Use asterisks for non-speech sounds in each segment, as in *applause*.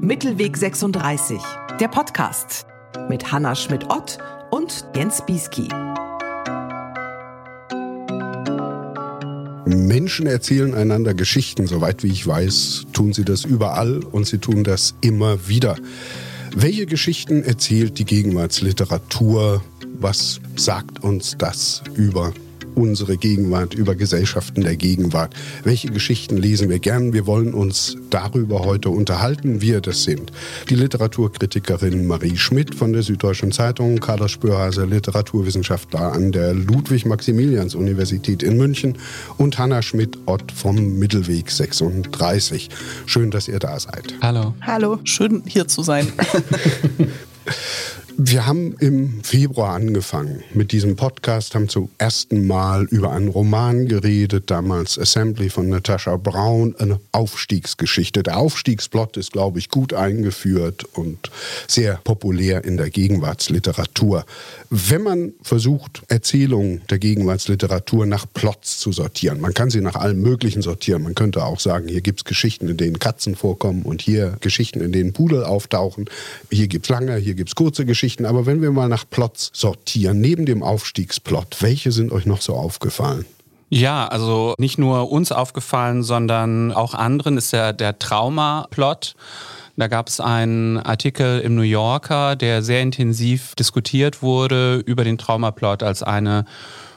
Mittelweg 36, der Podcast mit Hanna Schmidt-Ott und Jens Bieski. Menschen erzählen einander Geschichten, soweit wie ich weiß, tun sie das überall und sie tun das immer wieder. Welche Geschichten erzählt die Gegenwartsliteratur? Was sagt uns das über unsere Gegenwart, über Gesellschaften der Gegenwart. Welche Geschichten lesen wir gern? Wir wollen uns darüber heute unterhalten, wir das sind. Die Literaturkritikerin Marie Schmidt von der Süddeutschen Zeitung, Carlos Spürhase, Literaturwissenschaftler an der Ludwig-Maximilians-Universität in München und Hanna Schmidt-Ott vom Mittelweg 36. Schön, dass ihr da seid. Hallo. Hallo, schön hier zu sein. *laughs* Wir haben im Februar angefangen mit diesem Podcast, haben zum ersten Mal über einen Roman geredet, damals Assembly von Natascha Braun, eine Aufstiegsgeschichte. Der Aufstiegsplot ist, glaube ich, gut eingeführt und sehr populär in der Gegenwartsliteratur. Wenn man versucht, Erzählungen der Gegenwartsliteratur nach Plots zu sortieren, man kann sie nach allem Möglichen sortieren. Man könnte auch sagen, hier gibt es Geschichten, in denen Katzen vorkommen und hier Geschichten, in denen Pudel auftauchen. Hier gibt es lange, hier gibt es kurze Geschichten. Geschichten. Aber wenn wir mal nach Plots sortieren, neben dem Aufstiegsplot, welche sind euch noch so aufgefallen? Ja, also nicht nur uns aufgefallen, sondern auch anderen ist der, der Trauma-Plot. Da gab es einen Artikel im New Yorker, der sehr intensiv diskutiert wurde über den Traumaplot als eine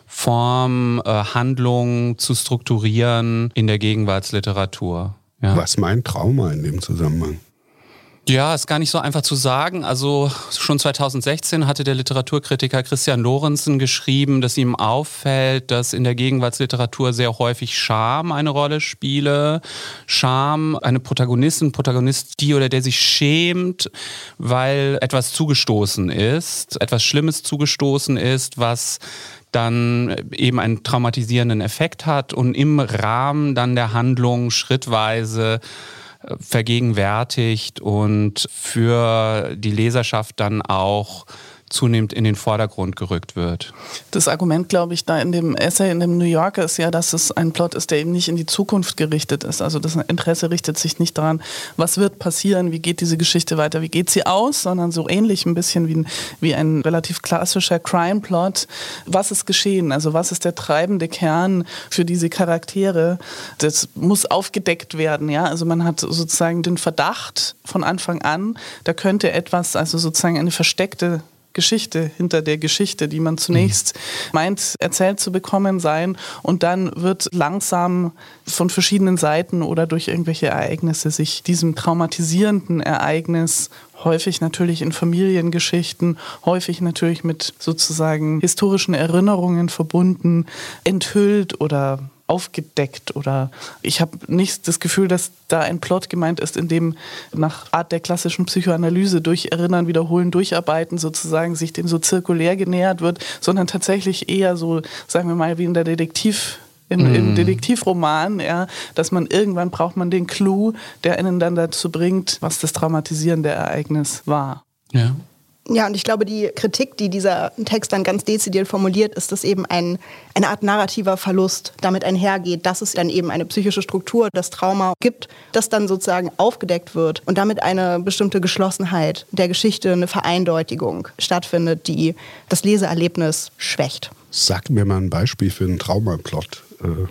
Form, äh, Handlung zu strukturieren in der Gegenwartsliteratur. Ja. Was meint Trauma in dem Zusammenhang? Ja, ist gar nicht so einfach zu sagen. Also schon 2016 hatte der Literaturkritiker Christian Lorenzen geschrieben, dass ihm auffällt, dass in der Gegenwartsliteratur sehr häufig Scham eine Rolle spiele. Scham, eine Protagonistin, Protagonist, die oder der sich schämt, weil etwas zugestoßen ist, etwas Schlimmes zugestoßen ist, was dann eben einen traumatisierenden Effekt hat und im Rahmen dann der Handlung schrittweise vergegenwärtigt und für die Leserschaft dann auch zunehmend in den Vordergrund gerückt wird. Das Argument, glaube ich, da in dem Essay in dem New Yorker ist ja, dass es ein Plot ist, der eben nicht in die Zukunft gerichtet ist. Also das Interesse richtet sich nicht daran, was wird passieren, wie geht diese Geschichte weiter, wie geht sie aus, sondern so ähnlich ein bisschen wie ein, wie ein relativ klassischer Crime-Plot. Was ist geschehen? Also was ist der treibende Kern für diese Charaktere? Das muss aufgedeckt werden. Ja? Also man hat sozusagen den Verdacht von Anfang an, da könnte etwas, also sozusagen eine versteckte Geschichte hinter der Geschichte, die man zunächst mhm. meint, erzählt zu bekommen sein. Und dann wird langsam von verschiedenen Seiten oder durch irgendwelche Ereignisse sich diesem traumatisierenden Ereignis häufig natürlich in Familiengeschichten, häufig natürlich mit sozusagen historischen Erinnerungen verbunden, enthüllt oder aufgedeckt oder ich habe nicht das Gefühl, dass da ein Plot gemeint ist, in dem nach Art der klassischen Psychoanalyse durch Erinnern, Wiederholen, Durcharbeiten sozusagen sich dem so zirkulär genähert wird, sondern tatsächlich eher so, sagen wir mal, wie in der Detektiv im, mm. im, mhm. Detektivroman, ja, dass man irgendwann braucht man den Clou, der einen dann dazu bringt, was das traumatisierende Ereignis war. Ja. Ja, und ich glaube, die Kritik, die dieser Text dann ganz dezidiert formuliert, ist, dass eben ein, eine Art narrativer Verlust damit einhergeht, dass es dann eben eine psychische Struktur, das Trauma gibt, das dann sozusagen aufgedeckt wird und damit eine bestimmte Geschlossenheit der Geschichte, eine Vereindeutigung stattfindet, die das Leseerlebnis schwächt. Sag mir mal ein Beispiel für einen Traumaplot. Äh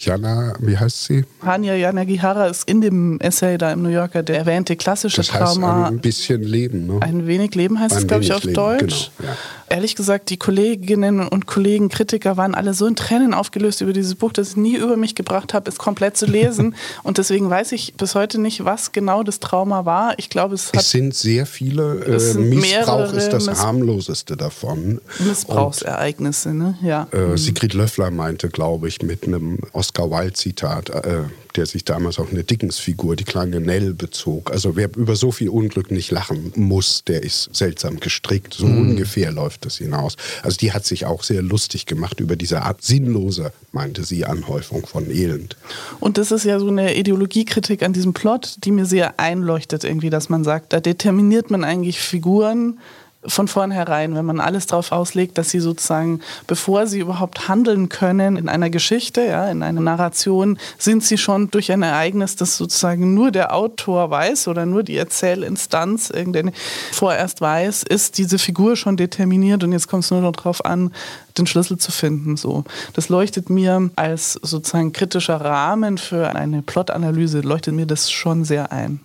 Jana, wie heißt sie? Hania Yanagihara ist in dem Essay da im New Yorker der erwähnte klassische das heißt Trauma. Ein bisschen Leben, ne? Ein wenig Leben heißt ein es, glaube ich, auf Leben, Deutsch. Genau, ja. Ehrlich gesagt, die Kolleginnen und Kollegen, Kritiker waren alle so in Tränen aufgelöst über dieses Buch, dass ich nie über mich gebracht habe, es komplett zu lesen. *laughs* und deswegen weiß ich bis heute nicht, was genau das Trauma war. Ich glaube, es hat. Es sind sehr viele. Äh, Missbrauch ist das Miss harmloseste davon. Missbrauchsereignisse, ne? Ja. Äh, Sigrid Löffler meinte, glaube ich, mit einem Oscar Wilde-Zitat, äh, der sich damals auf eine Dickens-Figur, die kleine Nell, bezog. Also wer über so viel Unglück nicht lachen muss, der ist seltsam gestrickt. So mhm. ungefähr läuft das hinaus. Also die hat sich auch sehr lustig gemacht über diese Art sinnlose, meinte sie, Anhäufung von Elend. Und das ist ja so eine Ideologiekritik an diesem Plot, die mir sehr einleuchtet irgendwie, dass man sagt, da determiniert man eigentlich Figuren, von vornherein, wenn man alles darauf auslegt, dass sie sozusagen, bevor sie überhaupt handeln können in einer Geschichte, ja, in einer Narration, sind sie schon durch ein Ereignis, das sozusagen nur der Autor weiß oder nur die Erzählinstanz irgendeine vorerst weiß, ist diese Figur schon determiniert und jetzt kommt es nur noch darauf an, den Schlüssel zu finden. So. Das leuchtet mir als sozusagen kritischer Rahmen für eine Plotanalyse, leuchtet mir das schon sehr ein.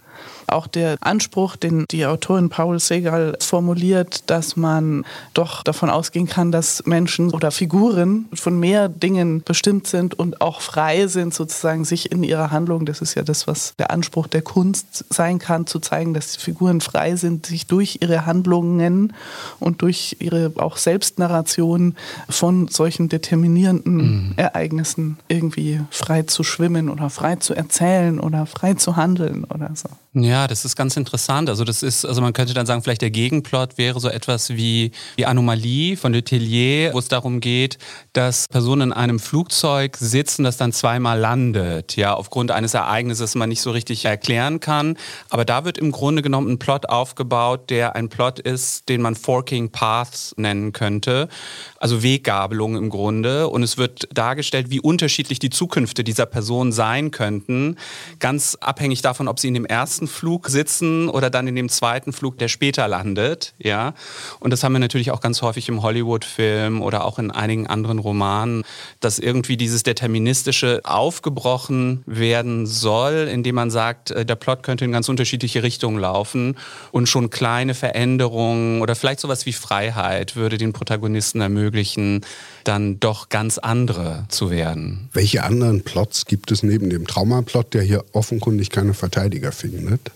Auch der Anspruch, den die Autorin Paul Segal formuliert, dass man doch davon ausgehen kann, dass Menschen oder Figuren von mehr Dingen bestimmt sind und auch frei sind, sozusagen sich in ihrer Handlung, das ist ja das, was der Anspruch der Kunst sein kann, zu zeigen, dass die Figuren frei sind, sich durch ihre Handlungen und durch ihre auch Selbstnarration von solchen determinierenden mhm. Ereignissen irgendwie frei zu schwimmen oder frei zu erzählen oder frei zu handeln oder so. Ja, das ist ganz interessant. Also das ist, also man könnte dann sagen, vielleicht der Gegenplot wäre so etwas wie die Anomalie von Letellier, wo es darum geht, dass Personen in einem Flugzeug sitzen, das dann zweimal landet, ja, aufgrund eines Ereignisses, das man nicht so richtig erklären kann. Aber da wird im Grunde genommen ein Plot aufgebaut, der ein Plot ist, den man Forking Paths nennen könnte. Also Weggabelung im Grunde. Und es wird dargestellt, wie unterschiedlich die Zukünfte dieser Person sein könnten. Ganz abhängig davon, ob sie in dem ersten Flug sitzen oder dann in dem zweiten Flug, der später landet. Ja? Und das haben wir natürlich auch ganz häufig im Hollywood-Film oder auch in einigen anderen Romanen, dass irgendwie dieses Deterministische aufgebrochen werden soll, indem man sagt, äh, der Plot könnte in ganz unterschiedliche Richtungen laufen und schon kleine Veränderungen oder vielleicht sowas wie Freiheit würde den Protagonisten ermöglichen, möglichen dann doch ganz andere zu werden. Welche anderen Plots gibt es neben dem Traumaplot, der hier offenkundig keine Verteidiger findet?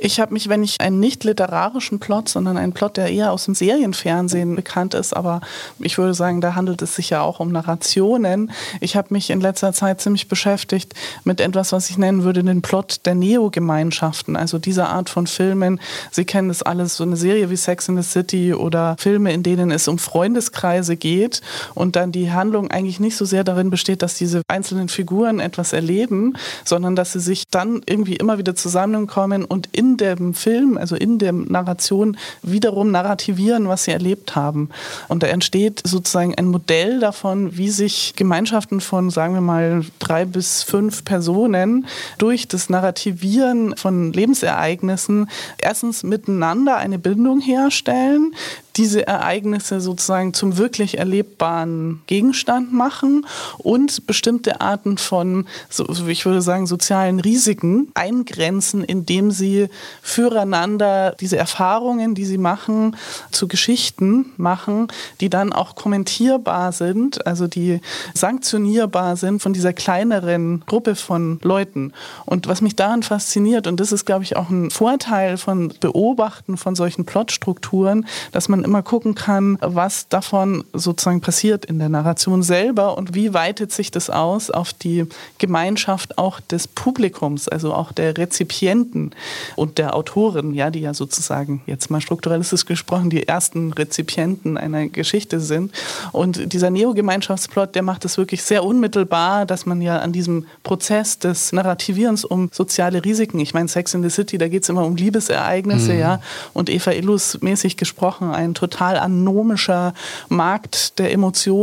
Ich habe mich, wenn ich einen nicht literarischen Plot, sondern einen Plot, der eher aus dem Serienfernsehen bekannt ist, aber ich würde sagen, da handelt es sich ja auch um Narrationen. Ich habe mich in letzter Zeit ziemlich beschäftigt mit etwas, was ich nennen würde, den Plot der Neo-Gemeinschaften, also dieser Art von Filmen. Sie kennen das alles, so eine Serie wie Sex in the City oder Filme, in denen es um Freundeskreise geht und und dann die Handlung eigentlich nicht so sehr darin besteht, dass diese einzelnen Figuren etwas erleben, sondern dass sie sich dann irgendwie immer wieder zusammenkommen und in dem Film, also in der Narration wiederum narrativieren, was sie erlebt haben. Und da entsteht sozusagen ein Modell davon, wie sich Gemeinschaften von, sagen wir mal, drei bis fünf Personen durch das Narrativieren von Lebensereignissen erstens miteinander eine Bindung herstellen, diese Ereignisse sozusagen zum wirklich erlebbaren Gegenstand machen und bestimmte Arten von, so, ich würde sagen, sozialen Risiken eingrenzen, indem sie füreinander diese Erfahrungen, die sie machen, zu Geschichten machen, die dann auch kommentierbar sind, also die sanktionierbar sind von dieser kleineren Gruppe von Leuten. Und was mich daran fasziniert, und das ist, glaube ich, auch ein Vorteil von Beobachten von solchen Plotstrukturen, dass man immer gucken kann, was davon sozusagen passiert in der Narration selber und wie weitet sich das aus auf die Gemeinschaft auch des Publikums, also auch der Rezipienten und der Autoren, ja, die ja sozusagen jetzt mal strukturalistisch gesprochen die ersten Rezipienten einer Geschichte sind. Und dieser Neo-Gemeinschaftsplot, der macht es wirklich sehr unmittelbar, dass man ja an diesem Prozess des Narrativierens um soziale Risiken, ich meine Sex in the City, da geht es immer um Liebesereignisse, mhm. ja, und Eva Illus mäßig gesprochen, ein total anomischer Markt der Emotionen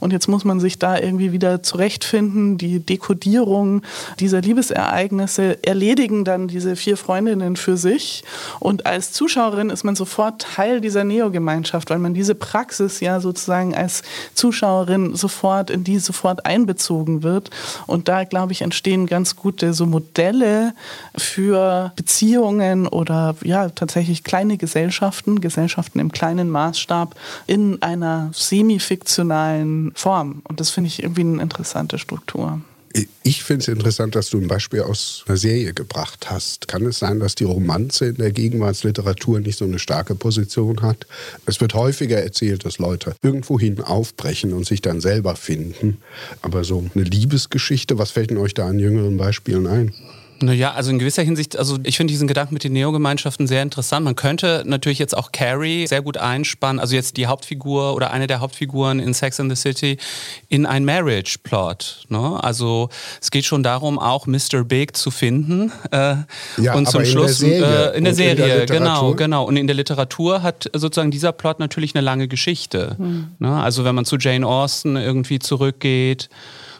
und jetzt muss man sich da irgendwie wieder zurechtfinden. Die Dekodierung dieser Liebesereignisse erledigen dann diese vier Freundinnen für sich. Und als Zuschauerin ist man sofort Teil dieser Neo-Gemeinschaft, weil man diese Praxis ja sozusagen als Zuschauerin sofort in die sofort einbezogen wird. Und da glaube ich entstehen ganz gute so Modelle für Beziehungen oder ja tatsächlich kleine Gesellschaften, Gesellschaften im kleinen Maßstab in einer semi-fiktionalen Form. Und das finde ich irgendwie eine interessante Struktur. Ich finde es interessant, dass du ein Beispiel aus einer Serie gebracht hast. Kann es sein, dass die Romanze in der Gegenwartsliteratur nicht so eine starke Position hat? Es wird häufiger erzählt, dass Leute irgendwohin aufbrechen und sich dann selber finden. Aber so eine Liebesgeschichte, was fällt denn euch da an jüngeren Beispielen ein? Naja, also in gewisser Hinsicht, also ich finde diesen Gedanken mit den Neogemeinschaften sehr interessant. Man könnte natürlich jetzt auch Carrie sehr gut einspannen, also jetzt die Hauptfigur oder eine der Hauptfiguren in Sex and the City, in ein Marriage-Plot. Ne? Also es geht schon darum, auch Mr. Big zu finden. Äh, ja, und zum aber Schluss in der Serie, äh, in der und Serie in der genau, Literatur? genau. Und in der Literatur hat sozusagen dieser Plot natürlich eine lange Geschichte. Ne? Also wenn man zu Jane Austen irgendwie zurückgeht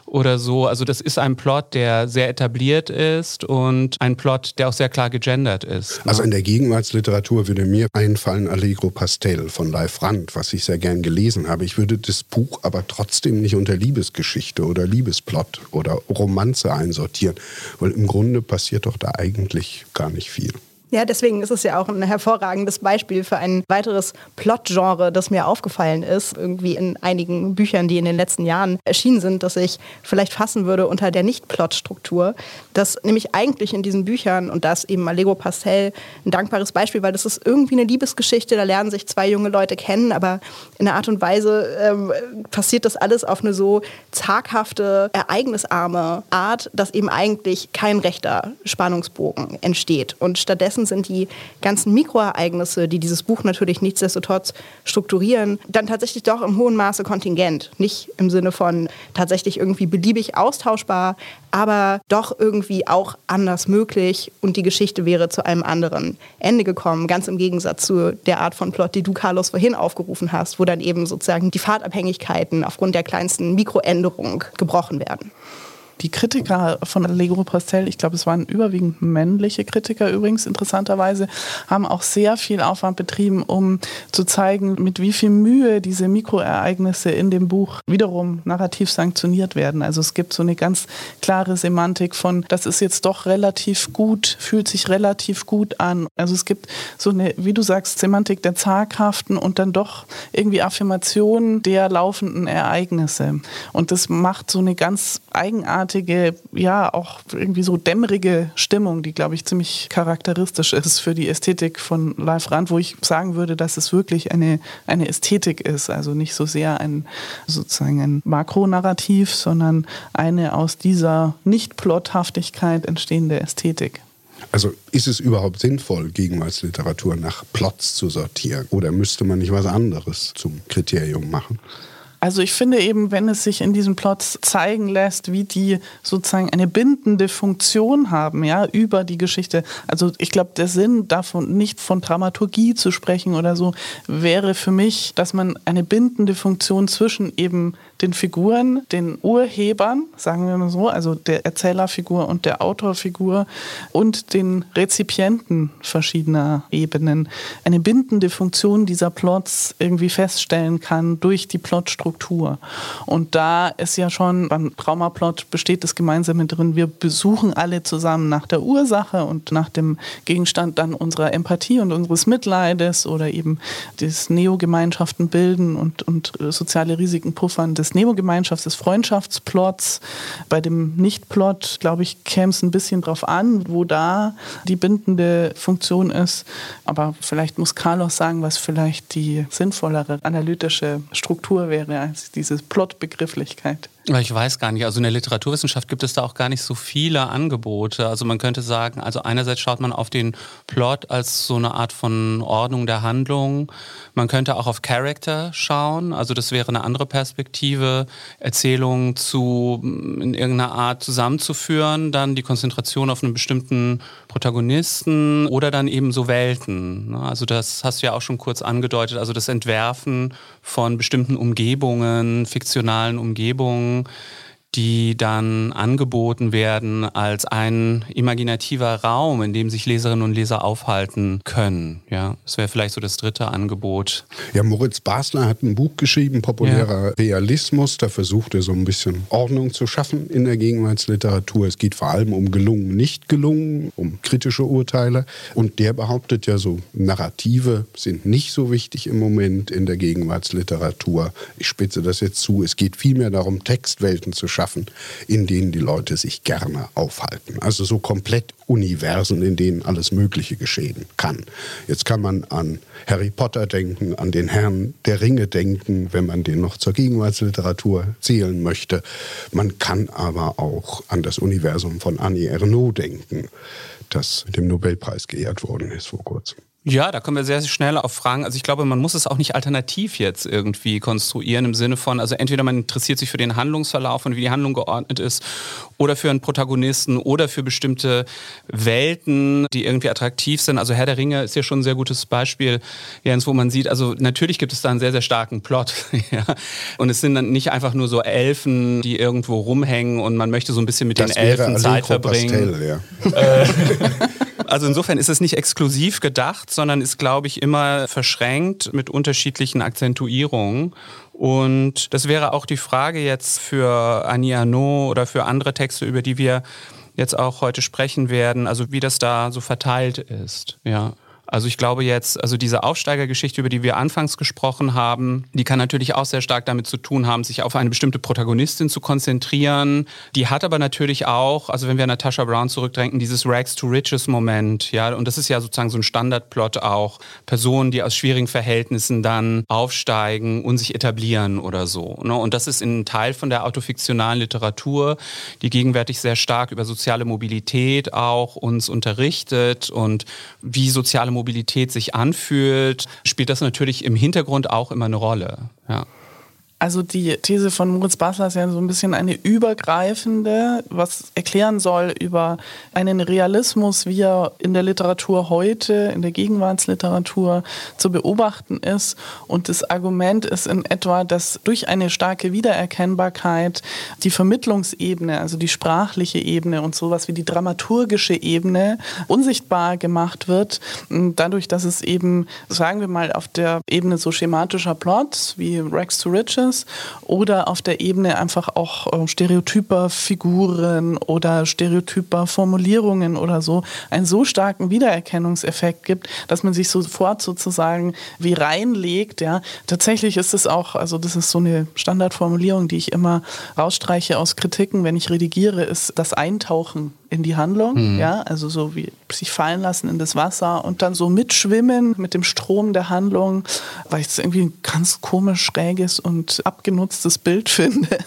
oder so. Also das ist ein Plot, der sehr etabliert ist und ein Plot, der auch sehr klar gegendert ist. ne? Also in der Gegenwartsliteratur würde mir einfallen Allegro Pastel von Leif Rand, was ich sehr gern gelesen habe. Ich würde das Buch aber trotzdem nicht unter Liebesgeschichte oder Liebesplot oder Romanze einsortieren, weil im Grunde passiert doch da eigentlich gar nicht viel. Ja, deswegen ist es ja auch ein hervorragendes Beispiel für ein weiteres Plot-Genre, das mir aufgefallen ist, irgendwie in einigen Büchern, die in den letzten Jahren erschienen sind, dass ich vielleicht fassen würde unter der Nicht-Plot-Struktur. Das nämlich eigentlich in diesen Büchern, und das eben Allegro Pastel ein dankbares Beispiel, weil das ist irgendwie eine Liebesgeschichte, da lernen sich zwei junge Leute kennen, aber in einer Art und Weise ähm, passiert das alles auf eine so zaghafte, ereignisarme Art, dass eben eigentlich kein rechter Spannungsbogen entsteht. Und stattdessen sind die ganzen Mikroereignisse, die dieses Buch natürlich nichtsdestotrotz strukturieren, dann tatsächlich doch im hohen Maße kontingent. Nicht im Sinne von tatsächlich irgendwie beliebig austauschbar, aber doch irgendwie auch anders möglich und die Geschichte wäre zu einem anderen Ende gekommen. Ganz im Gegensatz zu der Art von Plot, die du, Carlos, vorhin aufgerufen hast, wo dann eben sozusagen die Fahrtabhängigkeiten aufgrund der kleinsten Mikroänderung gebrochen werden. Die Kritiker von Allegro Pastel, ich glaube, es waren überwiegend männliche Kritiker übrigens, interessanterweise, haben auch sehr viel Aufwand betrieben, um zu zeigen, mit wie viel Mühe diese Mikroereignisse in dem Buch wiederum narrativ sanktioniert werden. Also es gibt so eine ganz klare Semantik von, das ist jetzt doch relativ gut, fühlt sich relativ gut an. Also es gibt so eine, wie du sagst, Semantik der zaghaften und dann doch irgendwie Affirmation der laufenden Ereignisse. Und das macht so eine ganz eigenartige, ja, auch irgendwie so dämmerige Stimmung, die, glaube ich, ziemlich charakteristisch ist für die Ästhetik von Live Rand, wo ich sagen würde, dass es wirklich eine, eine Ästhetik ist. Also nicht so sehr ein sozusagen ein Makronarrativ, sondern eine aus dieser Nicht-Plothaftigkeit entstehende Ästhetik. Also ist es überhaupt sinnvoll, Gegenwartsliteratur nach Plots zu sortieren? Oder müsste man nicht was anderes zum Kriterium machen? Also ich finde eben, wenn es sich in diesen Plots zeigen lässt, wie die sozusagen eine bindende Funktion haben, ja, über die Geschichte. Also ich glaube, der Sinn davon, nicht von Dramaturgie zu sprechen oder so, wäre für mich, dass man eine bindende Funktion zwischen eben den Figuren, den Urhebern, sagen wir mal so, also der Erzählerfigur und der Autorfigur und den Rezipienten verschiedener Ebenen, eine bindende Funktion dieser Plots irgendwie feststellen kann durch die Plotstruktur. Und da ist ja schon beim Traumaplot besteht das Gemeinsame drin, wir besuchen alle zusammen nach der Ursache und nach dem Gegenstand dann unserer Empathie und unseres Mitleides oder eben des Neogemeinschaften bilden und, und soziale Risiken puffern des Neogemeinschafts, des Freundschaftsplots. Bei dem Nicht-Plot, glaube ich, käme es ein bisschen drauf an, wo da die bindende Funktion ist. Aber vielleicht muss Carlos sagen, was vielleicht die sinnvollere analytische Struktur wäre als diese Plot-Begrifflichkeit. Ich weiß gar nicht. Also in der Literaturwissenschaft gibt es da auch gar nicht so viele Angebote. Also man könnte sagen, also einerseits schaut man auf den Plot als so eine Art von Ordnung der Handlung. Man könnte auch auf Character schauen. Also das wäre eine andere Perspektive, Erzählungen zu in irgendeiner Art zusammenzuführen, dann die Konzentration auf einen bestimmten Protagonisten oder dann eben so Welten. ne? Also das hast du ja auch schon kurz angedeutet. Also das Entwerfen von bestimmten Umgebungen, fiktionalen Umgebungen Sachen die dann angeboten werden als ein imaginativer Raum, in dem sich Leserinnen und Leser aufhalten können. Ja, das wäre vielleicht so das dritte Angebot. Ja, Moritz Basler hat ein Buch geschrieben, Populärer Realismus. Da versucht er so ein bisschen Ordnung zu schaffen in der Gegenwartsliteratur. Es geht vor allem um gelungen, nicht gelungen, um kritische Urteile. Und der behauptet ja so, Narrative sind nicht so wichtig im Moment in der Gegenwartsliteratur. Ich spitze das jetzt zu. Es geht vielmehr darum, Textwelten zu schaffen schaffen, in denen die Leute sich gerne aufhalten. Also so komplett Universen, in denen alles Mögliche geschehen kann. Jetzt kann man an Harry Potter denken, an den Herrn der Ringe denken, wenn man den noch zur Gegenwartsliteratur zählen möchte. Man kann aber auch an das Universum von Annie Ernaux denken, das mit dem Nobelpreis geehrt worden ist vor kurzem. Ja, da kommen wir sehr, sehr schnell auf Fragen. Also ich glaube, man muss es auch nicht alternativ jetzt irgendwie konstruieren im Sinne von, also entweder man interessiert sich für den Handlungsverlauf und wie die Handlung geordnet ist oder für einen Protagonisten oder für bestimmte Welten, die irgendwie attraktiv sind. Also Herr der Ringe ist ja schon ein sehr gutes Beispiel, Jens, wo man sieht, also natürlich gibt es da einen sehr, sehr starken Plot. *laughs* ja. Und es sind dann nicht einfach nur so Elfen, die irgendwo rumhängen und man möchte so ein bisschen mit das den Elfen Zeit verbringen. Pastel, ja. *laughs* Also insofern ist es nicht exklusiv gedacht, sondern ist, glaube ich, immer verschränkt mit unterschiedlichen Akzentuierungen. Und das wäre auch die Frage jetzt für Annie Arnaud oder für andere Texte, über die wir jetzt auch heute sprechen werden, also wie das da so verteilt ist. Ja. Also ich glaube jetzt, also diese Aufsteigergeschichte, über die wir anfangs gesprochen haben, die kann natürlich auch sehr stark damit zu tun haben, sich auf eine bestimmte Protagonistin zu konzentrieren. Die hat aber natürlich auch, also wenn wir Natasha Brown zurückdenken, dieses Rags to Riches Moment, ja, und das ist ja sozusagen so ein Standardplot auch. Personen, die aus schwierigen Verhältnissen dann aufsteigen und sich etablieren oder so. Ne? Und das ist ein Teil von der autofiktionalen Literatur, die gegenwärtig sehr stark über soziale Mobilität auch uns unterrichtet und wie soziale Mobilität sich anfühlt, spielt das natürlich im Hintergrund auch immer eine Rolle. Ja. Also die These von Moritz Basler ist ja so ein bisschen eine übergreifende, was erklären soll über einen Realismus, wie er in der Literatur heute, in der Gegenwartsliteratur zu beobachten ist. Und das Argument ist in etwa, dass durch eine starke Wiedererkennbarkeit die Vermittlungsebene, also die sprachliche Ebene und sowas wie die dramaturgische Ebene unsichtbar gemacht wird. Dadurch, dass es eben, sagen wir mal, auf der Ebene so schematischer Plots wie Rex to Riches ist oder auf der Ebene einfach auch äh, stereotyper Figuren oder stereotyper Formulierungen oder so einen so starken Wiedererkennungseffekt gibt, dass man sich sofort sozusagen wie reinlegt. Ja. Tatsächlich ist es auch, also das ist so eine Standardformulierung, die ich immer rausstreiche aus Kritiken, wenn ich redigiere, ist das Eintauchen in die Handlung, mhm. ja, also so wie sich fallen lassen in das Wasser und dann so mitschwimmen mit dem Strom der Handlung, weil ich es irgendwie ein ganz komisch schräges und abgenutztes Bild *laughs* finde,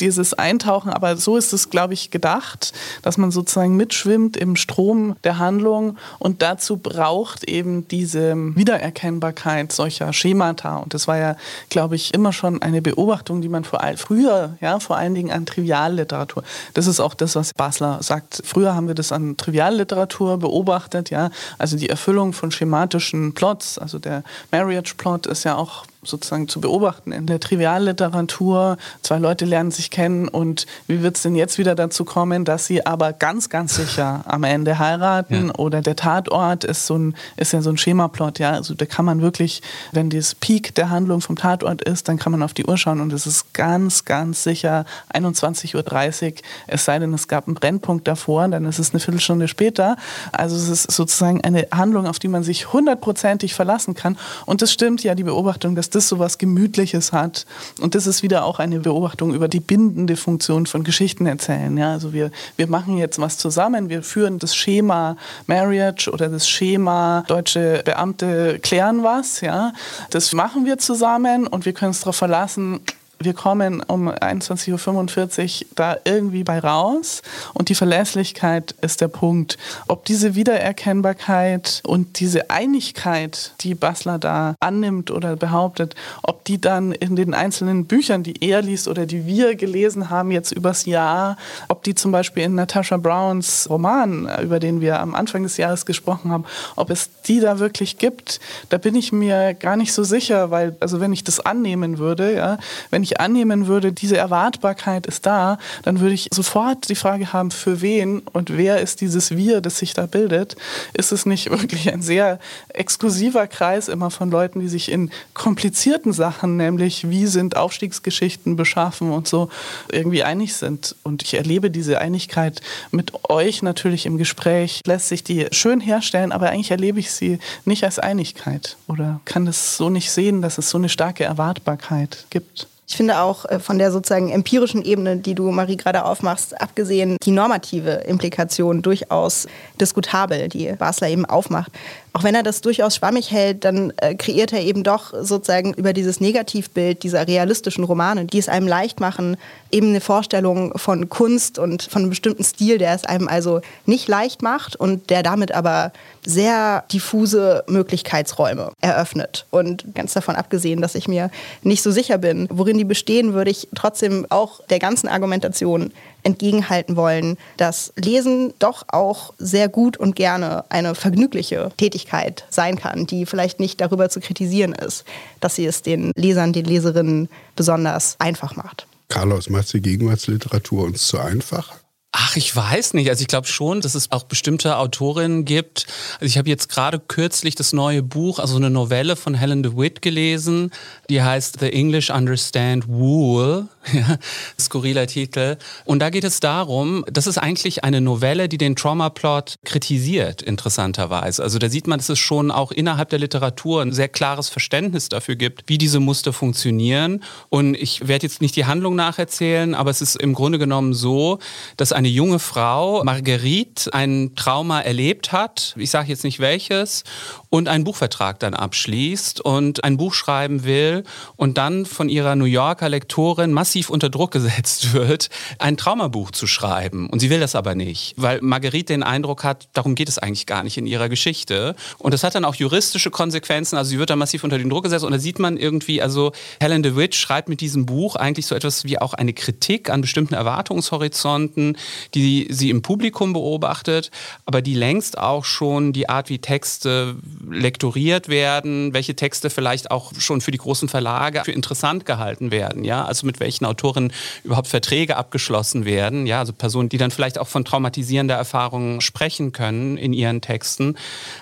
dieses Eintauchen. Aber so ist es, glaube ich, gedacht, dass man sozusagen mitschwimmt im Strom der Handlung und dazu braucht eben diese Wiedererkennbarkeit solcher Schemata. Und das war ja, glaube ich, immer schon eine Beobachtung, die man vor allem früher, ja, vor allen Dingen an Trivialliteratur, das ist auch das, was Basler sagt. Früher haben wir das an Trivialliteratur beobachtet, ja, also die Erfüllung von schematischen Plots, also der Marriage Plot ist ja auch sozusagen zu beobachten in der Trivialliteratur. Zwei Leute lernen sich kennen und wie wird es denn jetzt wieder dazu kommen, dass sie aber ganz, ganz sicher am Ende heiraten ja. oder der Tatort ist so ein, ist ja so ein Schemaplot, ja. Also da kann man wirklich, wenn das Peak der Handlung vom Tatort ist, dann kann man auf die Uhr schauen und es ist ganz, ganz sicher 21.30 Uhr, es sei denn, es gab einen Brennpunkt davor, dann ist es eine Viertelstunde später. Also es ist sozusagen eine Handlung, auf die man sich hundertprozentig verlassen kann. Und das stimmt ja, die Beobachtung, dass das so was Gemütliches hat. Und das ist wieder auch eine Beobachtung über die bindende Funktion von Geschichten erzählen. Ja, also wir, wir machen jetzt was zusammen, wir führen das Schema Marriage oder das Schema deutsche Beamte klären was. Ja, das machen wir zusammen und wir können uns darauf verlassen, wir kommen um 21.45 Uhr da irgendwie bei raus und die Verlässlichkeit ist der Punkt. Ob diese Wiedererkennbarkeit und diese Einigkeit, die Basler da annimmt oder behauptet, ob die dann in den einzelnen Büchern, die er liest oder die wir gelesen haben jetzt übers Jahr, ob die zum Beispiel in Natasha Browns Roman, über den wir am Anfang des Jahres gesprochen haben, ob es die da wirklich gibt, da bin ich mir gar nicht so sicher, weil, also wenn ich das annehmen würde, ja, wenn ich annehmen würde, diese Erwartbarkeit ist da, dann würde ich sofort die Frage haben, für wen und wer ist dieses Wir, das sich da bildet? Ist es nicht wirklich ein sehr exklusiver Kreis immer von Leuten, die sich in komplizierten Sachen, nämlich wie sind Aufstiegsgeschichten beschaffen und so, irgendwie einig sind? Und ich erlebe diese Einigkeit mit euch natürlich im Gespräch, lässt sich die schön herstellen, aber eigentlich erlebe ich sie nicht als Einigkeit oder kann es so nicht sehen, dass es so eine starke Erwartbarkeit gibt. Ich finde auch äh, von der sozusagen empirischen Ebene, die du, Marie, gerade aufmachst, abgesehen, die normative Implikation durchaus diskutabel, die Basler eben aufmacht. Auch wenn er das durchaus schwammig hält, dann äh, kreiert er eben doch sozusagen über dieses Negativbild dieser realistischen Romane, die es einem leicht machen, eben eine Vorstellung von Kunst und von einem bestimmten Stil, der es einem also nicht leicht macht und der damit aber sehr diffuse Möglichkeitsräume eröffnet. Und ganz davon abgesehen, dass ich mir nicht so sicher bin, worin die bestehen, würde ich trotzdem auch der ganzen Argumentation entgegenhalten wollen, dass Lesen doch auch sehr gut und gerne eine vergnügliche Tätigkeit sein kann, die vielleicht nicht darüber zu kritisieren ist, dass sie es den Lesern, den Leserinnen besonders einfach macht. Carlos, macht die Gegenwartsliteratur uns zu einfach? Ach, ich weiß nicht. Also ich glaube schon, dass es auch bestimmte Autorinnen gibt. Also ich habe jetzt gerade kürzlich das neue Buch, also eine Novelle von Helen DeWitt gelesen, die heißt The English Understand Wool. *laughs* Skurriler Titel. Und da geht es darum, das ist eigentlich eine Novelle, die den Trauma-Plot kritisiert, interessanterweise. Also da sieht man, dass es schon auch innerhalb der Literatur ein sehr klares Verständnis dafür gibt, wie diese Muster funktionieren. Und ich werde jetzt nicht die Handlung nacherzählen, aber es ist im Grunde genommen so, dass eine junge Frau, Marguerite, ein Trauma erlebt hat, ich sage jetzt nicht welches, und einen Buchvertrag dann abschließt und ein Buch schreiben will und dann von ihrer New Yorker Lektorin massiv unter Druck gesetzt *laughs* wird, ein Traumabuch zu schreiben. Und sie will das aber nicht, weil Marguerite den Eindruck hat, darum geht es eigentlich gar nicht in ihrer Geschichte. Und das hat dann auch juristische Konsequenzen, also sie wird dann massiv unter den Druck gesetzt und da sieht man irgendwie, also Helen DeWitt schreibt mit diesem Buch eigentlich so etwas wie auch eine Kritik an bestimmten Erwartungshorizonten, die sie im Publikum beobachtet, aber die längst auch schon die Art, wie Texte lektoriert werden, welche Texte vielleicht auch schon für die großen Verlage für interessant gehalten werden, ja, also mit welchen Autoren überhaupt Verträge abgeschlossen werden, ja, also Personen, die dann vielleicht auch von traumatisierender Erfahrung sprechen können in ihren Texten.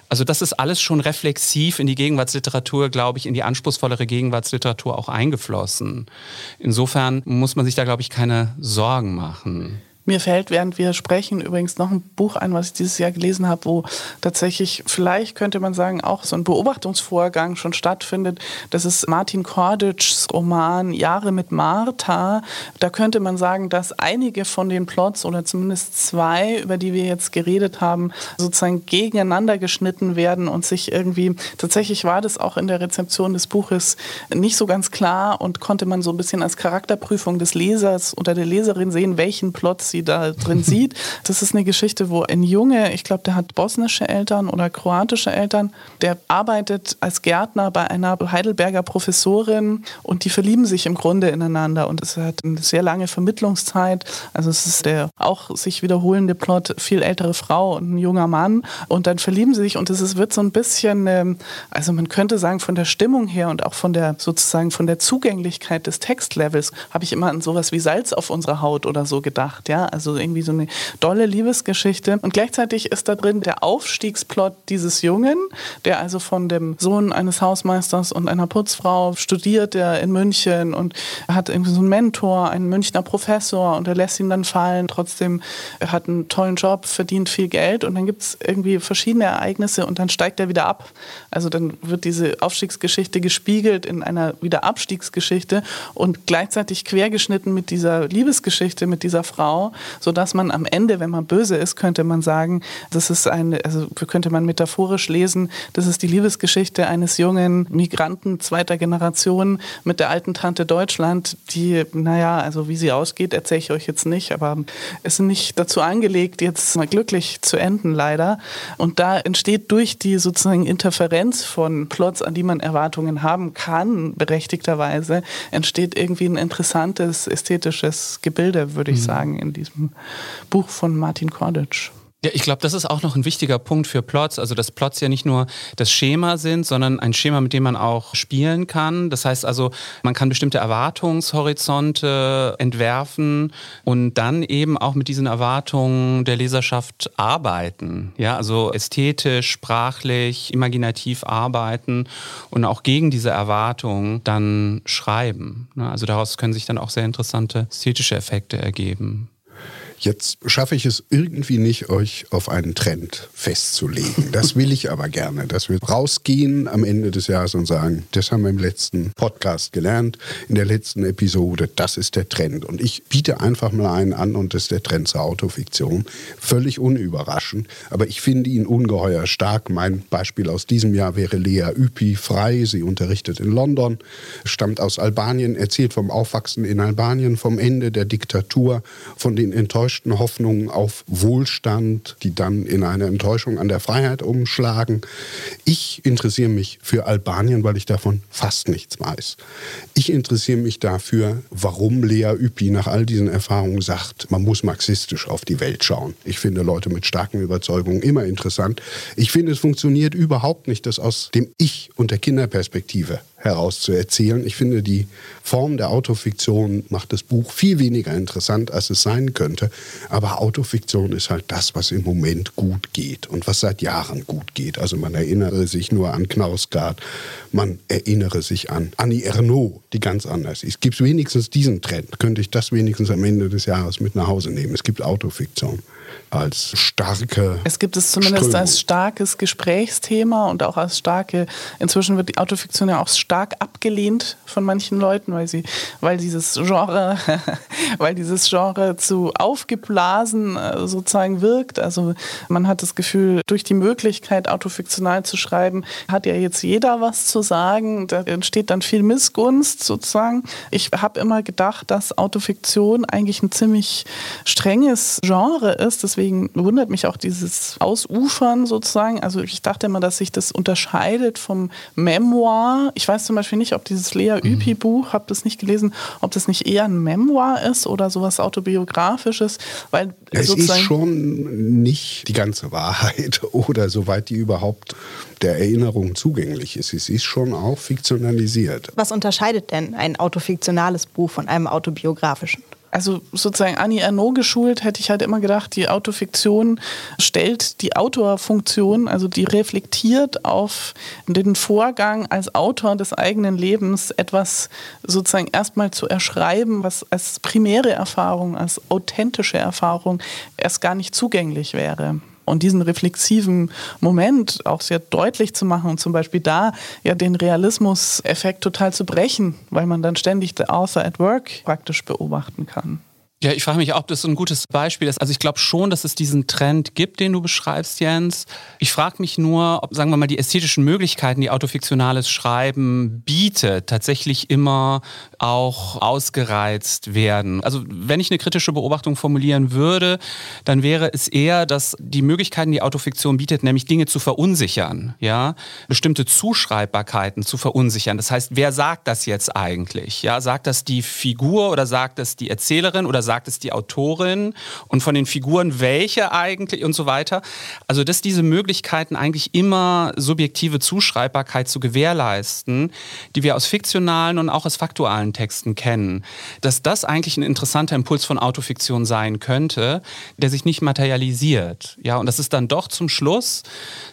Also das ist alles schon reflexiv in die Gegenwartsliteratur, glaube ich, in die anspruchsvollere Gegenwartsliteratur auch eingeflossen. Insofern muss man sich da, glaube ich, keine Sorgen machen. Mir fällt, während wir sprechen, übrigens noch ein Buch ein, was ich dieses Jahr gelesen habe, wo tatsächlich, vielleicht könnte man sagen, auch so ein Beobachtungsvorgang schon stattfindet. Das ist Martin Korditschs Roman Jahre mit Martha. Da könnte man sagen, dass einige von den Plots oder zumindest zwei, über die wir jetzt geredet haben, sozusagen gegeneinander geschnitten werden und sich irgendwie, tatsächlich war das auch in der Rezeption des Buches nicht so ganz klar und konnte man so ein bisschen als Charakterprüfung des Lesers oder der Leserin sehen, welchen Plot sie da drin *laughs* sieht. Das ist eine Geschichte, wo ein Junge, ich glaube, der hat bosnische Eltern oder kroatische Eltern, der arbeitet als Gärtner bei einer Heidelberger Professorin und die verlieben sich im Grunde ineinander und es hat eine sehr lange Vermittlungszeit. Also es ist der auch sich wiederholende Plot, viel ältere Frau und ein junger Mann und dann verlieben sie sich und es wird so ein bisschen, ähm, also man könnte sagen, von der Stimmung her und auch von der sozusagen von der Zugänglichkeit des Textlevels habe ich immer an sowas wie Salz auf unserer Haut oder so gedacht. Ja, also irgendwie so eine dolle Liebesgeschichte. Und gleichzeitig ist da drin der Aufstiegsplot dieses Jungen, der also von dem Sohn eines Hausmeisters und einer Putzfrau studiert, der in München und hat irgendwie so einen Mentor, einen Münchner Professor und er lässt ihn dann fallen. Trotzdem, er hat einen tollen Job, verdient viel Geld und dann gibt es irgendwie verschiedene Ereignisse und dann steigt er wieder ab. Also dann wird diese Aufstiegsgeschichte gespiegelt in einer Wiederabstiegsgeschichte und gleichzeitig quergeschnitten mit dieser Liebesgeschichte, mit dieser Frau, sodass man am Ende, wenn man böse ist, könnte man sagen, das ist eine, also könnte man metaphorisch lesen, das ist die Liebesgeschichte eines jungen Migranten zweiter Generation mit der alten Tante Deutschland, die, naja, also wie sie ausgeht, erzähle ich euch jetzt nicht, aber ist nicht dazu angelegt, jetzt mal glücklich zu enden, leider. Und da entsteht durch die sozusagen Interferenz von Plots, an die man Erwartungen haben kann, berechtigterweise, entsteht irgendwie ein interessantes ästhetisches Gebilde, würde ich mhm. sagen, in diesem Buch von Martin Korditsch. Ja, ich glaube, das ist auch noch ein wichtiger Punkt für Plots. Also, dass Plots ja nicht nur das Schema sind, sondern ein Schema, mit dem man auch spielen kann. Das heißt also, man kann bestimmte Erwartungshorizonte entwerfen und dann eben auch mit diesen Erwartungen der Leserschaft arbeiten. Ja, also ästhetisch, sprachlich, imaginativ arbeiten und auch gegen diese Erwartungen dann schreiben. Ne, also, daraus können sich dann auch sehr interessante ästhetische Effekte ergeben. Jetzt schaffe ich es irgendwie nicht, euch auf einen Trend festzulegen. Das will ich aber gerne, dass wir rausgehen am Ende des Jahres und sagen, das haben wir im letzten Podcast gelernt, in der letzten Episode, das ist der Trend. Und ich biete einfach mal einen an und das ist der Trend zur Autofiktion. Völlig unüberraschend, aber ich finde ihn ungeheuer stark. Mein Beispiel aus diesem Jahr wäre Lea Üpi frei. Sie unterrichtet in London, stammt aus Albanien, erzählt vom Aufwachsen in Albanien, vom Ende der Diktatur, von den enttäuschten Hoffnungen auf Wohlstand, die dann in eine Enttäuschung an der Freiheit umschlagen. Ich interessiere mich für Albanien, weil ich davon fast nichts weiß. Ich interessiere mich dafür, warum Lea Üppi nach all diesen Erfahrungen sagt, man muss marxistisch auf die Welt schauen. Ich finde Leute mit starken Überzeugungen immer interessant. Ich finde, es funktioniert überhaupt nicht, das aus dem Ich und der Kinderperspektive heraus zu erzählen. Ich finde, die Form der Autofiktion macht das Buch viel weniger interessant, als es sein könnte. Aber Autofiktion ist halt das, was im Moment gut geht und was seit Jahren gut geht. Also man erinnere sich nur an Knausgard, man erinnere sich an Annie Ernaux, die ganz anders ist. Es gibt wenigstens diesen Trend. Könnte ich das wenigstens am Ende des Jahres mit nach Hause nehmen? Es gibt Autofiktion als starke. Es gibt es zumindest Strömung. als starkes Gesprächsthema und auch als starke. Inzwischen wird die Autofiktion ja auch stark abgelehnt von manchen Leuten, weil sie, weil dieses Genre, *laughs* weil dieses Genre zu aufgeblasen äh, sozusagen wirkt. Also man hat das Gefühl, durch die Möglichkeit autofiktional zu schreiben, hat ja jetzt jeder was zu sagen. Da entsteht dann viel Missgunst sozusagen. Ich habe immer gedacht, dass Autofiktion eigentlich ein ziemlich strenges Genre ist Deswegen wundert mich auch dieses Ausufern sozusagen. Also ich dachte immer, dass sich das unterscheidet vom Memoir. Ich weiß zum Beispiel nicht, ob dieses Lea mhm. Üpi-Buch, habe das nicht gelesen, ob das nicht eher ein Memoir ist oder sowas autobiografisches. Weil es ist schon nicht die ganze Wahrheit *laughs* oder soweit die überhaupt der Erinnerung zugänglich ist. Es ist schon auch fiktionalisiert. Was unterscheidet denn ein autofiktionales Buch von einem autobiografischen? Also sozusagen Annie Ernaux geschult, hätte ich halt immer gedacht, die Autofiktion stellt die Autorfunktion, also die reflektiert auf den Vorgang als Autor des eigenen Lebens etwas sozusagen erstmal zu erschreiben, was als primäre Erfahrung, als authentische Erfahrung erst gar nicht zugänglich wäre und diesen reflexiven Moment auch sehr deutlich zu machen und zum Beispiel da ja den Realismus-Effekt total zu brechen, weil man dann ständig the author at work praktisch beobachten kann. Ja, ich frage mich, ob das so ein gutes Beispiel ist. Also ich glaube schon, dass es diesen Trend gibt, den du beschreibst, Jens. Ich frage mich nur, ob, sagen wir mal, die ästhetischen Möglichkeiten, die autofiktionales Schreiben bietet, tatsächlich immer auch ausgereizt werden. Also wenn ich eine kritische Beobachtung formulieren würde, dann wäre es eher, dass die Möglichkeiten, die Autofiktion bietet, nämlich Dinge zu verunsichern, ja, bestimmte Zuschreibbarkeiten zu verunsichern. Das heißt, wer sagt das jetzt eigentlich? Ja, sagt das die Figur oder sagt das die Erzählerin oder sagt sagt es die Autorin und von den Figuren welche eigentlich und so weiter. Also dass diese Möglichkeiten eigentlich immer subjektive Zuschreibbarkeit zu gewährleisten, die wir aus fiktionalen und auch aus faktualen Texten kennen, dass das eigentlich ein interessanter Impuls von Autofiktion sein könnte, der sich nicht materialisiert. Ja, und das ist dann doch zum Schluss,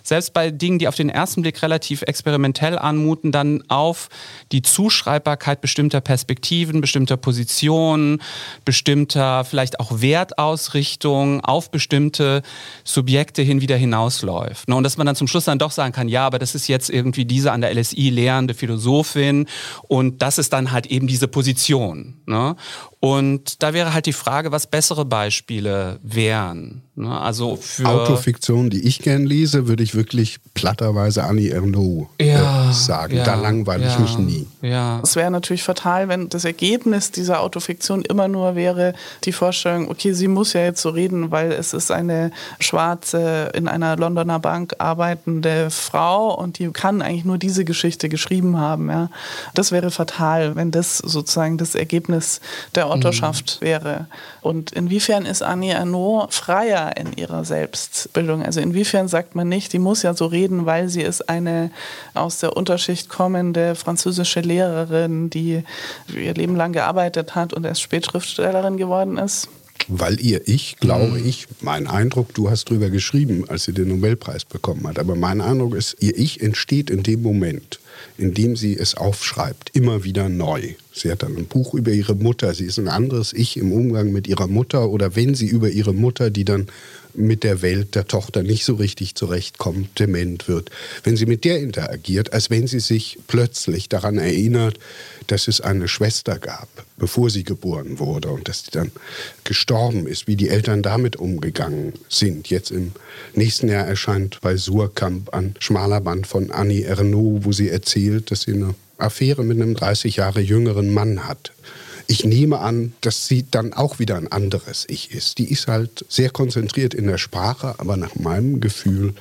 selbst bei Dingen, die auf den ersten Blick relativ experimentell anmuten, dann auf die Zuschreibbarkeit bestimmter Perspektiven, bestimmter Positionen, bestimmter bestimmter vielleicht auch Wertausrichtung auf bestimmte Subjekte hin wieder hinausläuft. Ne? Und dass man dann zum Schluss dann doch sagen kann, ja, aber das ist jetzt irgendwie diese an der LSI lehrende Philosophin und das ist dann halt eben diese Position. Ne? Und da wäre halt die Frage, was bessere Beispiele wären. Ne? Also für Autofiktion, die ich gern lese, würde ich wirklich platterweise Annie Ernaux ja, äh, sagen. Ja, da langweile ja, ich mich nie. Ja. Es wäre natürlich fatal, wenn das Ergebnis dieser Autofiktion immer nur wäre, die Vorstellung, okay, sie muss ja jetzt so reden, weil es ist eine schwarze, in einer Londoner Bank arbeitende Frau und die kann eigentlich nur diese Geschichte geschrieben haben. Ja. Das wäre fatal, wenn das sozusagen das Ergebnis der Autorschaft mhm. wäre. Und inwiefern ist Annie Arnaud freier in ihrer Selbstbildung? Also inwiefern sagt man nicht, die muss ja so reden, weil sie ist eine aus der Unterschicht kommende französische Lehrerin, die ihr Leben lang gearbeitet hat und erst Spätschriftstellerin geworden ist? Weil ihr Ich, glaube mhm. ich, mein Eindruck, du hast drüber geschrieben, als sie den Nobelpreis bekommen hat, aber mein Eindruck ist, ihr Ich entsteht in dem Moment indem sie es aufschreibt, immer wieder neu. Sie hat dann ein Buch über ihre Mutter, sie ist ein anderes Ich im Umgang mit ihrer Mutter oder wenn sie über ihre Mutter, die dann mit der Welt der Tochter nicht so richtig zurechtkommt, dement wird. Wenn sie mit der interagiert, als wenn sie sich plötzlich daran erinnert, dass es eine Schwester gab, bevor sie geboren wurde und dass sie dann gestorben ist, wie die Eltern damit umgegangen sind. Jetzt im nächsten Jahr erscheint bei Surkamp ein schmaler Band von Annie Ernaux, wo sie erzählt, dass sie eine Affäre mit einem 30 Jahre jüngeren Mann hat. Ich nehme an, dass sie dann auch wieder ein anderes Ich ist. Die ist halt sehr konzentriert in der Sprache, aber nach meinem Gefühl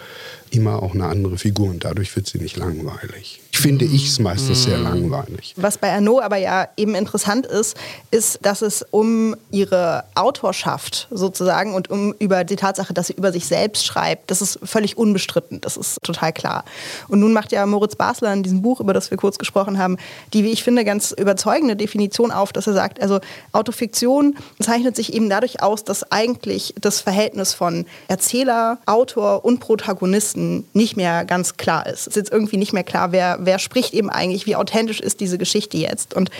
immer auch eine andere Figur und dadurch wird sie nicht langweilig. Finde ich es meistens sehr langweilig. Was bei Arnaud aber ja eben interessant ist, ist, dass es um ihre Autorschaft sozusagen und um über die Tatsache, dass sie über sich selbst schreibt, das ist völlig unbestritten, das ist total klar. Und nun macht ja Moritz Basler in diesem Buch, über das wir kurz gesprochen haben, die, wie ich finde, ganz überzeugende Definition auf, dass er sagt, also Autofiktion zeichnet sich eben dadurch aus, dass eigentlich das Verhältnis von Erzähler, Autor und Protagonisten nicht mehr ganz klar ist. Es ist jetzt irgendwie nicht mehr klar, wer, wer spricht eben eigentlich, wie authentisch ist diese Geschichte jetzt. Und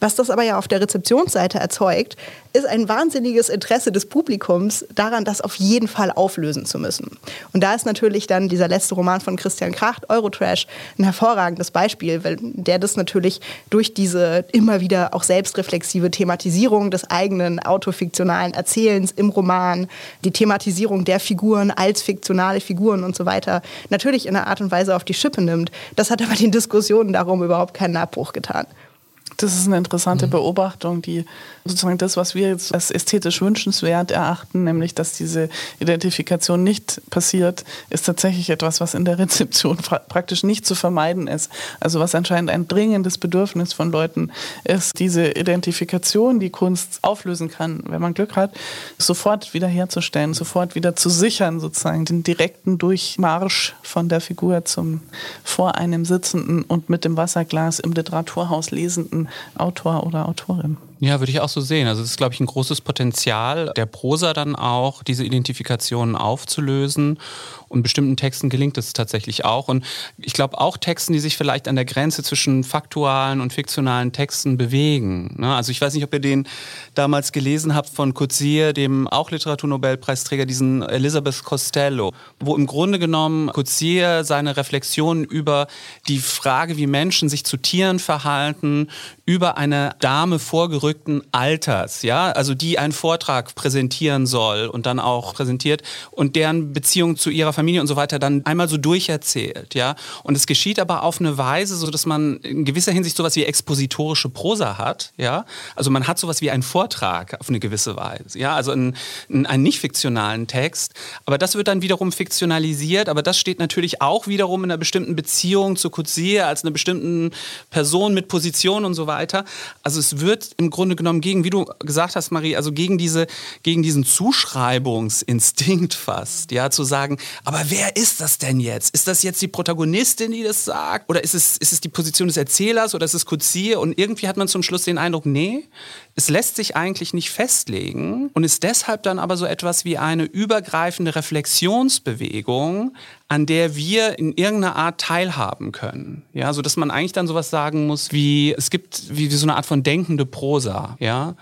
was das aber ja auf der Rezeptionsseite erzeugt, ist ein wahnsinniges Interesse des Publikums daran, das auf jeden Fall auflösen zu müssen. Und da ist natürlich dann dieser letzte Roman von Christian Kracht, Eurotrash, ein hervorragendes Beispiel, weil der das natürlich durch diese immer wieder auch selbstreflexive Thematisierung des eigenen autofiktionalen Erzählens im Roman, die Thematisierung der Figuren als fiktionale Figuren und so weiter, natürlich in einer Art und Weise auf die Schippe nimmt. Das hat aber den Diskussionen darum überhaupt keinen Abbruch getan. Das ist eine interessante mhm. Beobachtung, die sozusagen das, was wir jetzt als ästhetisch wünschenswert erachten, nämlich dass diese Identifikation nicht passiert, ist tatsächlich etwas, was in der *laughs* Rezeption praktisch nicht zu vermeiden ist. Also was anscheinend ein dringendes Bedürfnis von Leuten ist, diese Identifikation, die Kunst auflösen kann, wenn man Glück hat, sofort wiederherzustellen, sofort wieder zu sichern, sozusagen den direkten Durchmarsch von der Figur zum vor einem sitzenden und mit dem Wasserglas im Literaturhaus lesenden Autor oder Autorin. Ja, würde ich auch so sehen. Also es ist, glaube ich, ein großes Potenzial der Prosa dann auch, diese Identifikationen aufzulösen. Und bestimmten Texten gelingt es tatsächlich auch. Und ich glaube auch Texten, die sich vielleicht an der Grenze zwischen faktualen und fiktionalen Texten bewegen. Ne? Also ich weiß nicht, ob ihr den damals gelesen habt von Coetzee, dem auch Literaturnobelpreisträger, diesen Elizabeth Costello, wo im Grunde genommen Coetzee seine Reflexionen über die Frage, wie Menschen sich zu Tieren verhalten, über eine Dame vorgerückten Alters, ja, also die einen Vortrag präsentieren soll und dann auch präsentiert und deren Beziehung zu ihrer Familie und so weiter dann einmal so durcherzählt, ja. Und es geschieht aber auf eine Weise, so dass man in gewisser Hinsicht sowas wie expositorische Prosa hat, ja. Also man hat sowas wie einen Vortrag auf eine gewisse Weise, ja, also einen, einen nicht fiktionalen Text. Aber das wird dann wiederum fiktionalisiert, aber das steht natürlich auch wiederum in einer bestimmten Beziehung zu Coetzee als einer bestimmten Person mit Position und so weiter. Also es wird im Grunde genommen gegen, wie du gesagt hast, Marie, also gegen diese, gegen diesen Zuschreibungsinstinkt fast, ja, zu sagen, aber wer ist das denn jetzt? Ist das jetzt die Protagonistin, die das sagt? Oder ist es, ist es die Position des Erzählers oder ist es Coetzee? Und irgendwie hat man zum Schluss den Eindruck, nee, es lässt sich eigentlich nicht festlegen und ist deshalb dann aber so etwas wie eine übergreifende Reflexionsbewegung, an der wir in irgendeiner Art teilhaben können. Ja, so dass man eigentlich dann sowas sagen muss wie, es gibt wie, wie so eine Art von denkende Prosa, ja.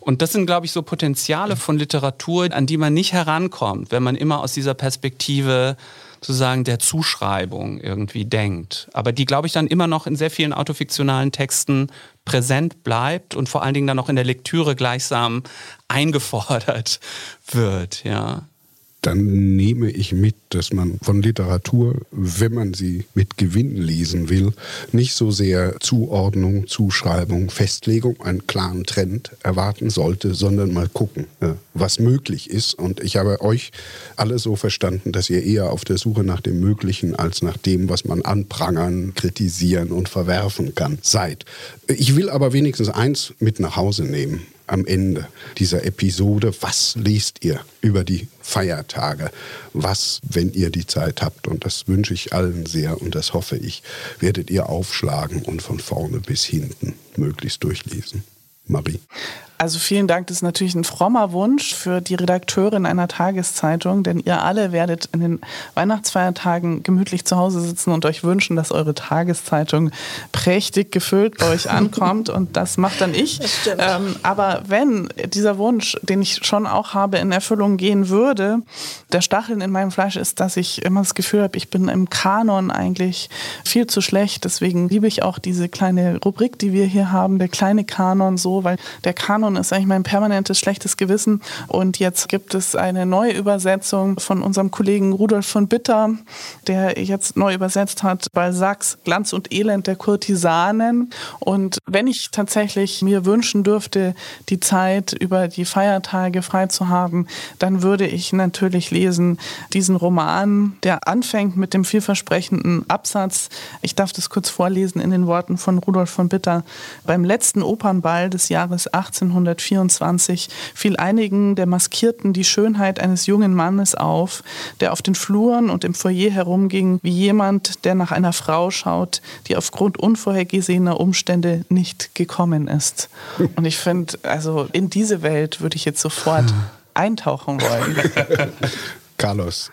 Und das sind, glaube ich, so Potenziale von Literatur, an die man nicht herankommt, wenn man immer aus dieser Perspektive sozusagen der Zuschreibung irgendwie denkt. Aber die, glaube ich, dann immer noch in sehr vielen autofiktionalen Texten präsent bleibt und vor allen Dingen dann auch in der Lektüre gleichsam eingefordert *laughs* wird, ja dann nehme ich mit, dass man von Literatur, wenn man sie mit Gewinn lesen will, nicht so sehr Zuordnung, Zuschreibung, Festlegung, einen klaren Trend erwarten sollte, sondern mal gucken, was möglich ist. Und ich habe euch alle so verstanden, dass ihr eher auf der Suche nach dem Möglichen als nach dem, was man anprangern, kritisieren und verwerfen kann, seid. Ich will aber wenigstens eins mit nach Hause nehmen am Ende dieser Episode. Was lest ihr über die Feiertage? Was, wenn ihr die Zeit habt? Und das wünsche ich allen sehr und das hoffe ich, werdet ihr aufschlagen und von vorne bis hinten möglichst durchlesen. Marie? Also vielen Dank, das ist natürlich ein frommer Wunsch für die Redakteurin einer Tageszeitung, denn ihr alle werdet in den Weihnachtsfeiertagen gemütlich zu Hause sitzen und euch wünschen, dass eure Tageszeitung prächtig gefüllt bei euch ankommt und das macht dann ich. Ähm, aber wenn dieser Wunsch, den ich schon auch habe, in Erfüllung gehen würde, der Stacheln in meinem Fleisch ist, dass ich immer das Gefühl habe, ich bin im Kanon eigentlich viel zu schlecht. Deswegen liebe ich auch diese kleine Rubrik, die wir hier haben, der kleine Kanon so, weil der Kanon ist eigentlich mein permanentes schlechtes Gewissen. Und jetzt gibt es eine neue Übersetzung von unserem Kollegen Rudolf von Bitter, der jetzt neu übersetzt hat Balzacs Glanz und Elend der Kurtisanen. Und wenn ich tatsächlich mir wünschen dürfte, die Zeit über die Feiertage frei zu haben, dann würde ich natürlich lesen diesen Roman, der anfängt mit dem vielversprechenden Absatz. Ich darf das kurz vorlesen in den Worten von Rudolf von Bitter. Beim letzten Opernball des Jahres 1800 1924 fiel einigen der Maskierten die Schönheit eines jungen Mannes auf, der auf den Fluren und im Foyer herumging, wie jemand, der nach einer Frau schaut, die aufgrund unvorhergesehener Umstände nicht gekommen ist. *laughs* Und ich finde, also in diese Welt würde ich jetzt sofort *laughs* eintauchen wollen. Carlos.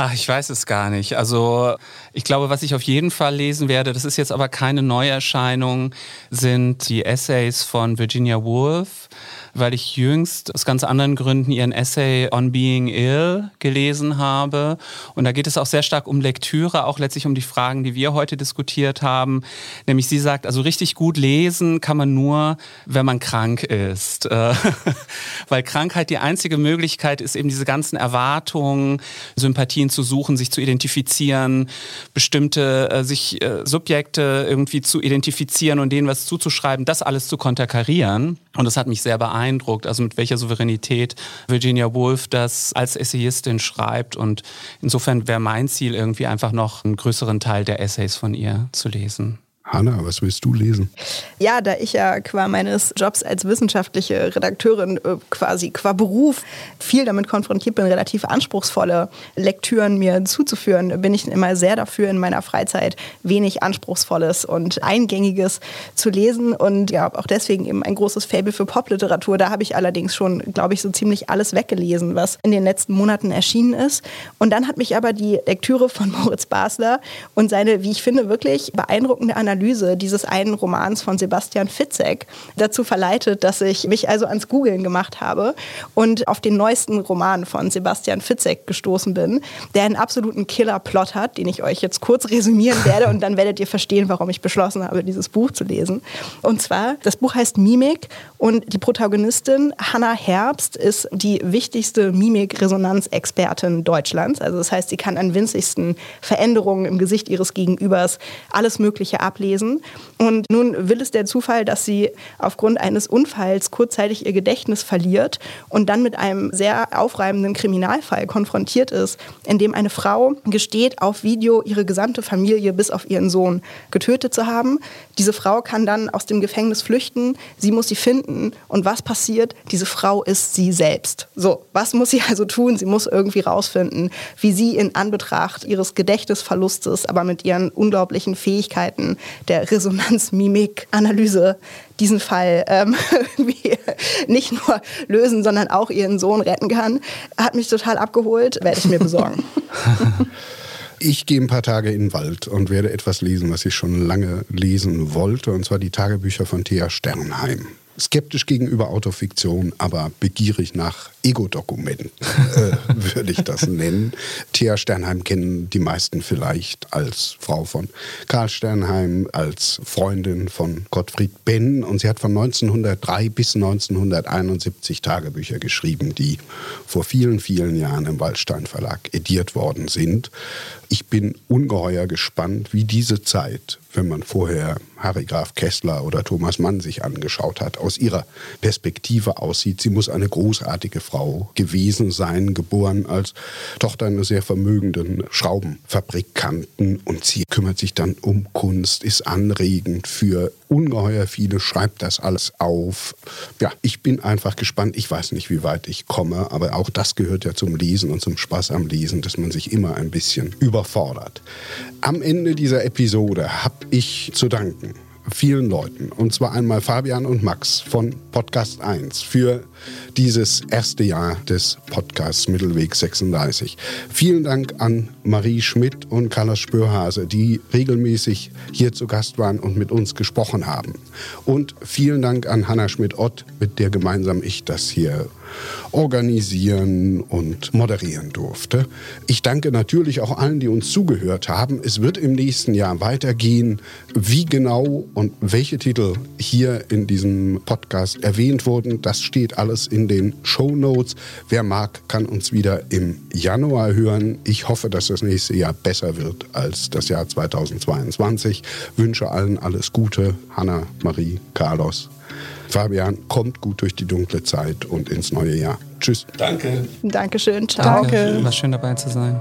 Ach, ich weiß es gar nicht. Also ich glaube, was ich auf jeden Fall lesen werde, das ist jetzt aber keine Neuerscheinung, sind die Essays von Virginia Woolf weil ich jüngst aus ganz anderen Gründen ihren Essay On Being Ill gelesen habe. Und da geht es auch sehr stark um Lektüre, auch letztlich um die Fragen, die wir heute diskutiert haben. Nämlich sie sagt, also richtig gut lesen kann man nur, wenn man krank ist. Äh, *laughs* weil Krankheit die einzige Möglichkeit ist, eben diese ganzen Erwartungen, Sympathien zu suchen, sich zu identifizieren, bestimmte äh, sich äh, Subjekte irgendwie zu identifizieren und denen was zuzuschreiben, das alles zu konterkarieren. Und das hat mich sehr beeindruckt beeindruckt, also mit welcher Souveränität Virginia Woolf das als Essayistin schreibt. Und insofern wäre mein Ziel irgendwie einfach noch einen größeren Teil der Essays von ihr zu lesen. Hanna, was willst du lesen? Ja, da ich ja qua meines Jobs als wissenschaftliche Redakteurin äh, quasi qua Beruf viel damit konfrontiert bin, relativ anspruchsvolle Lektüren mir zuzuführen, bin ich immer sehr dafür, in meiner Freizeit wenig Anspruchsvolles und Eingängiges zu lesen und ja, auch deswegen eben ein großes Fable für Popliteratur. Da habe ich allerdings schon, glaube ich, so ziemlich alles weggelesen, was in den letzten Monaten erschienen ist. Und dann hat mich aber die Lektüre von *laughs* Moritz Basler und seine, wie ich finde, wirklich beeindruckende Analyse Analyse dieses einen Romans von Sebastian Fitzek dazu verleitet, dass ich mich also ans Googlen gemacht habe und auf den neuesten Roman von Sebastian Fitzek gestoßen bin, der einen absoluten Killer-Plot hat, den ich euch jetzt kurz resümieren werde und dann werdet ihr verstehen, warum ich beschlossen habe, dieses Buch zu lesen. Und zwar, das Buch heißt Mimik und die Protagonistin Hannah Herbst ist die wichtigste Mimik-Resonanzexpertin Deutschlands. Also das heißt, sie kann an winzigsten Veränderungen im Gesicht ihres Gegenübers alles Mögliche ablesen lesen. Und nun will es der Zufall, dass sie aufgrund eines Unfalls kurzzeitig ihr Gedächtnis verliert und dann mit einem sehr aufreibenden Kriminalfall konfrontiert ist, in dem eine Frau gesteht, auf Video ihre gesamte Familie bis auf ihren Sohn getötet zu haben. Diese Frau kann dann aus dem Gefängnis flüchten, sie muss sie finden und was passiert? Diese Frau ist sie selbst. So, was muss sie also tun? Sie muss irgendwie rausfinden, wie sie in Anbetracht ihres Gedächtnisverlustes, aber mit ihren unglaublichen Fähigkeiten der Resonanzmimik-Analyse diesen Fall ähm, *laughs* nicht nur lösen, sondern auch ihren Sohn retten kann. Hat mich total abgeholt, werde ich mir besorgen. *laughs* Ich gehe ein paar Tage in den Wald und werde etwas lesen, was ich schon lange lesen wollte, und zwar die Tagebücher von Thea Sternheim skeptisch gegenüber Autofiktion, aber begierig nach Ego-Dokumenten, äh, würde ich das nennen. Thea Sternheim kennen die meisten vielleicht als Frau von Karl Sternheim, als Freundin von Gottfried Benn. Und sie hat von 1903 bis 1971 Tagebücher geschrieben, die vor vielen, vielen Jahren im Waldstein Verlag ediert worden sind. Ich bin ungeheuer gespannt, wie diese Zeit, wenn man vorher Harry Graf Kessler oder Thomas Mann sich angeschaut hat, aus ihrer Perspektive aussieht. Sie muss eine großartige Frau gewesen sein, geboren als Tochter eines sehr vermögenden Schraubenfabrikanten und sie kümmert sich dann um Kunst, ist anregend für ungeheuer viele, schreibt das alles auf. Ja, ich bin einfach gespannt. Ich weiß nicht, wie weit ich komme, aber auch das gehört ja zum Lesen und zum Spaß am Lesen, dass man sich immer ein bisschen überfordert. Am Ende dieser Episode habe ich zu danken vielen Leuten, und zwar einmal Fabian und Max von Podcast 1 für dieses erste Jahr des Podcasts Mittelweg 36. Vielen Dank an Marie Schmidt und Carlos Spürhase, die regelmäßig hier zu Gast waren und mit uns gesprochen haben. Und vielen Dank an Hanna Schmidt-Ott, mit der gemeinsam ich das hier organisieren und moderieren durfte. Ich danke natürlich auch allen, die uns zugehört haben. Es wird im nächsten Jahr weitergehen. Wie genau und welche Titel hier in diesem Podcast erwähnt wurden, das steht alles in den Show Notes. Wer mag, kann uns wieder im Januar hören. Ich hoffe, dass das nächste Jahr besser wird als das Jahr 2022. Wünsche allen alles Gute. Hanna, Marie, Carlos. Fabian, kommt gut durch die dunkle Zeit und ins neue Jahr. Tschüss. Danke. Dankeschön. Ciao. Danke. War schön dabei zu sein.